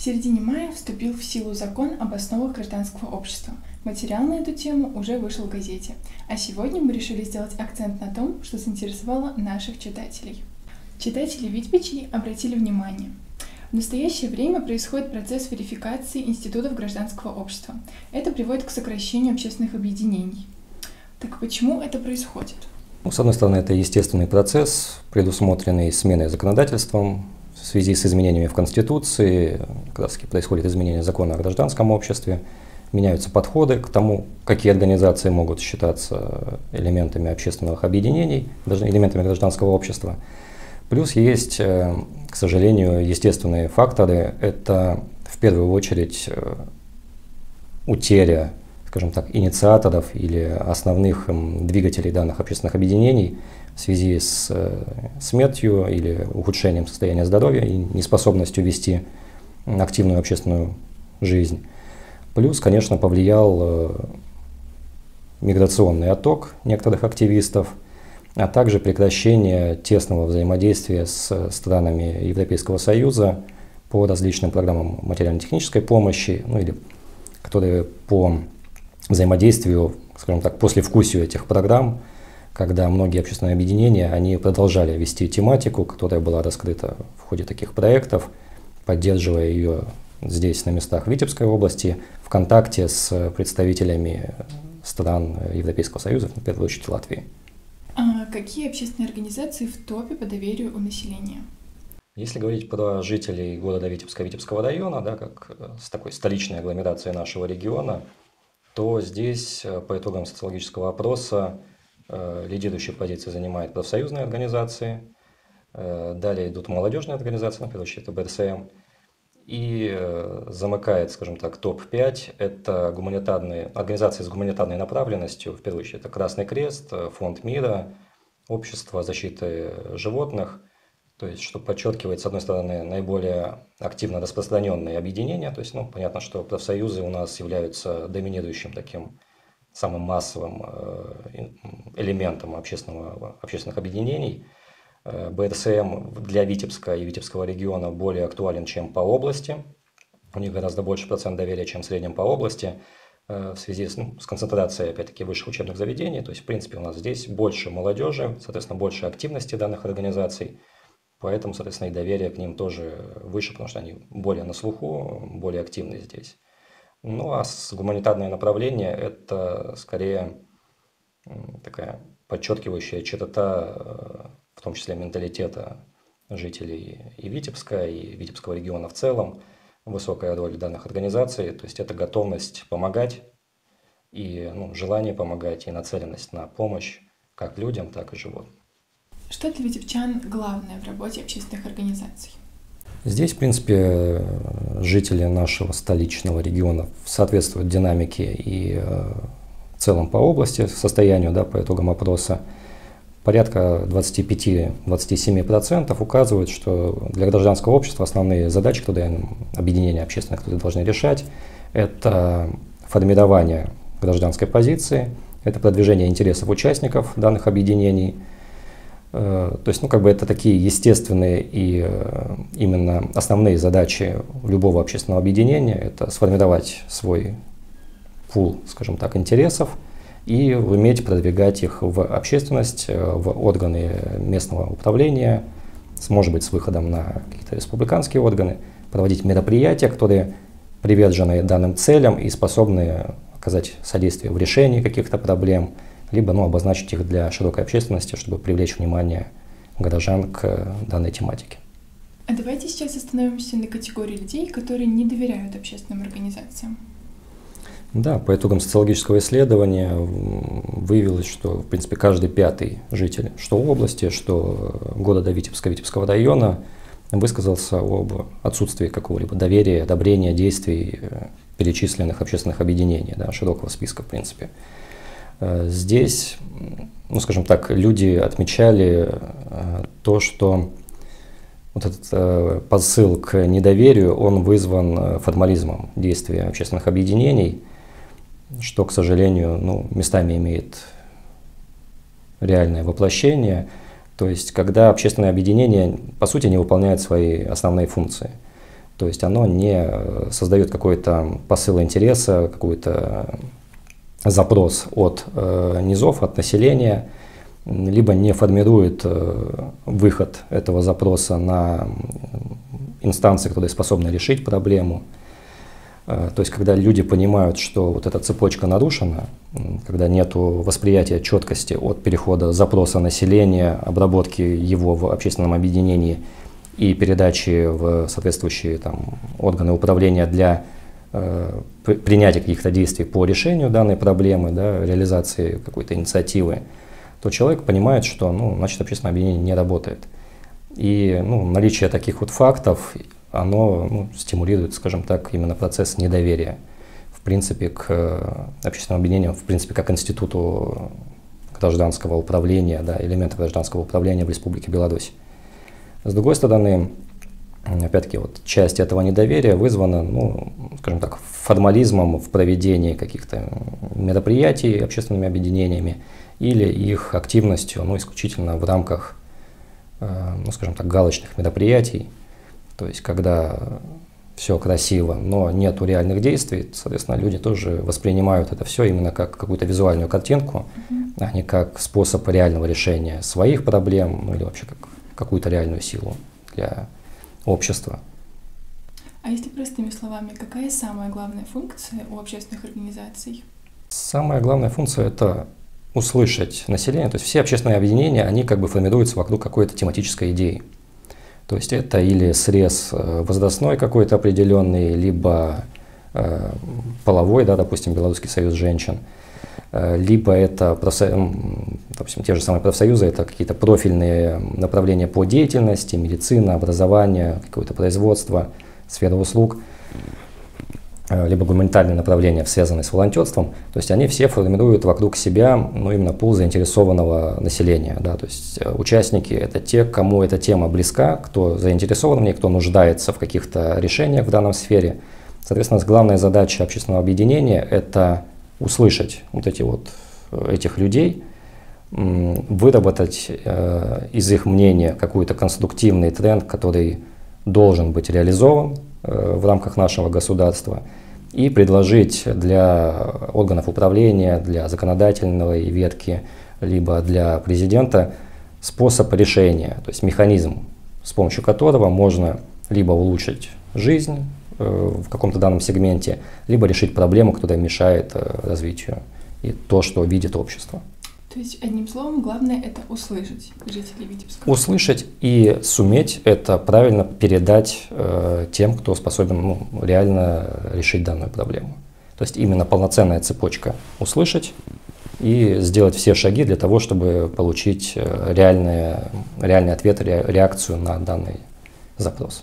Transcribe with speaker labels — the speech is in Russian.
Speaker 1: В середине мая вступил в силу закон об основах гражданского общества. Материал на эту тему уже вышел в газете. А сегодня мы решили сделать акцент на том, что заинтересовало наших читателей. Читатели Витбичей обратили внимание. В настоящее время происходит процесс верификации институтов гражданского общества. Это приводит к сокращению общественных объединений. Так почему это происходит?
Speaker 2: Ну, с одной стороны, это естественный процесс, предусмотренный сменой законодательством, в связи с изменениями в Конституции, как раз происходит изменение закона о гражданском обществе, меняются подходы к тому, какие организации могут считаться элементами общественных объединений, элементами гражданского общества. Плюс есть, э, к сожалению, естественные факторы. Это в первую очередь э, утеря, скажем так, инициаторов или основных двигателей данных общественных объединений – в связи с э, смертью или ухудшением состояния здоровья и неспособностью вести активную общественную жизнь. Плюс, конечно, повлиял э, миграционный отток некоторых активистов, а также прекращение тесного взаимодействия с странами Европейского Союза по различным программам материально-технической помощи, ну или которые по взаимодействию, скажем так, после вкусию этих программ когда многие общественные объединения, они продолжали вести тематику, которая была раскрыта в ходе таких проектов, поддерживая ее здесь, на местах Витебской области, в контакте с представителями стран Европейского Союза, в первую очередь Латвии.
Speaker 1: А какие общественные организации в топе по доверию у населения?
Speaker 2: Если говорить про жителей города Витебска, Витебского района, да, как с такой столичной агломерацией нашего региона, то здесь по итогам социологического опроса Э, лидирующие позиции занимают профсоюзные организации, э, далее идут молодежные организации, например, это БРСМ, и э, замыкает, скажем так, топ-5 – это гуманитарные, организации с гуманитарной направленностью, в первую очередь это Красный Крест, Фонд мира, Общество защиты животных, то есть, что подчеркивает, с одной стороны, наиболее активно распространенные объединения, то есть, ну, понятно, что профсоюзы у нас являются доминирующим таким самым массовым э, элементом общественного, общественных объединений. Э, БРСМ для Витебска и Витебского региона более актуален, чем по области. У них гораздо больше процент доверия, чем в среднем по области э, в связи с, ну, с концентрацией, опять-таки, высших учебных заведений. То есть, в принципе, у нас здесь больше молодежи, соответственно, больше активности данных организаций. Поэтому, соответственно, и доверие к ним тоже выше, потому что они более на слуху, более активны здесь. Ну, а с гуманитарное направление – это скорее такая подчеркивающая черта, э, в том числе менталитета жителей и Витебска, и Витебского региона в целом, высокая роль данных организаций, то есть это готовность помогать и ну, желание помогать, и нацеленность на помощь как людям, так и животным.
Speaker 1: Что для витебчан главное в работе общественных организаций?
Speaker 2: Здесь, в принципе, жители нашего столичного региона соответствуют динамике и э, в целом по области, состоянию, да, по итогам опроса. Порядка 25-27% указывают, что для гражданского общества основные задачи, которые объединения общественных которые должны решать, это формирование гражданской позиции, это продвижение интересов участников данных объединений – то есть, ну, как бы это такие естественные и э, именно основные задачи любого общественного объединения. Это сформировать свой пул, скажем так, интересов и уметь продвигать их в общественность, э, в органы местного управления, может быть, с выходом на какие-то республиканские органы, проводить мероприятия, которые привержены данным целям и способны оказать содействие в решении каких-то проблем – либо ну, обозначить их для широкой общественности, чтобы привлечь внимание горожан к данной тематике.
Speaker 1: А давайте сейчас остановимся на категории людей, которые не доверяют общественным организациям.
Speaker 2: Да, по итогам социологического исследования выявилось, что, в принципе, каждый пятый житель, что области, что города Витебска, Витебского района, высказался об отсутствии какого-либо доверия, одобрения действий э, перечисленных общественных объединений, да, широкого списка, в принципе. Э, здесь, ну, скажем так, люди отмечали э, то, что вот этот э, посыл к недоверию, он вызван формализмом действия общественных объединений, что, к сожалению, ну, местами имеет реальное воплощение. То есть, когда общественное объединение, по сути, не выполняет свои основные функции. То есть оно не создает какой-то посыл интереса, какой-то запрос от э, низов, от населения, либо не формирует э, выход этого запроса на инстанции, которые способны решить проблему. Э, то есть, когда люди понимают, что вот эта цепочка нарушена, когда нет восприятия четкости от перехода запроса населения, обработки его в общественном объединении и передачи в соответствующие там, органы управления для принятия каких-то действий по решению данной проблемы, да, реализации какой-то инициативы, то человек понимает, что ну, значит, общественное объединение не работает. И ну, наличие таких вот фактов, оно ну, стимулирует, скажем так, именно процесс недоверия, в принципе, к э, общественному объединению, в принципе, как институту гражданского управления, да, элемента гражданского управления в Республике Беларусь. С другой стороны, опять-таки, вот часть этого недоверия вызвана, ну, скажем так, формализмом в проведении каких-то мероприятий общественными объединениями или их активностью, ну, исключительно в рамках, э, ну, скажем так, галочных мероприятий, то есть когда все красиво, но нету реальных действий, соответственно, люди тоже воспринимают это все именно как какую-то визуальную картинку, mm-hmm. а не как способ реального решения своих проблем, ну или вообще как какую-то реальную силу для общества.
Speaker 1: А если простыми словами, какая самая главная функция у общественных организаций?
Speaker 2: Самая главная функция – это услышать население. То есть все общественные объединения, они как бы формируются вокруг какой-то тематической идеи. То есть это или срез э, возрастной какой-то определенный, либо э, половой, да, допустим, Белорусский союз женщин, либо это, допустим, те же самые профсоюзы, это какие-то профильные направления по деятельности, медицина, образование, какое-то производство, сфера услуг. Э, либо гуманитарные направления, связанные с волонтерством, то есть они все формируют вокруг себя ну, именно пул заинтересованного населения. Да? То есть э, участники – это те, кому эта тема близка, кто заинтересован в ней, кто нуждается в каких-то решениях в данном сфере. Соответственно, главная задача общественного объединения – это услышать вот эти вот э, этих людей, выработать э, из их мнения какой-то конструктивный тренд, который должен быть реализован э, в рамках нашего государства – и предложить для органов управления, для законодательной ветки, либо для президента способ решения, то есть механизм, с помощью которого можно либо улучшить жизнь в каком-то данном сегменте, либо решить проблему, которая мешает э, развитию и то, что видит общество.
Speaker 1: То есть, одним словом, главное это услышать жителей Витебска.
Speaker 2: Услышать и суметь это правильно передать э, тем, кто способен ну, реально решить данную проблему. То есть именно полноценная цепочка услышать и сделать все шаги для того, чтобы получить э, реальные, реальный ответ, реакцию на данный запрос.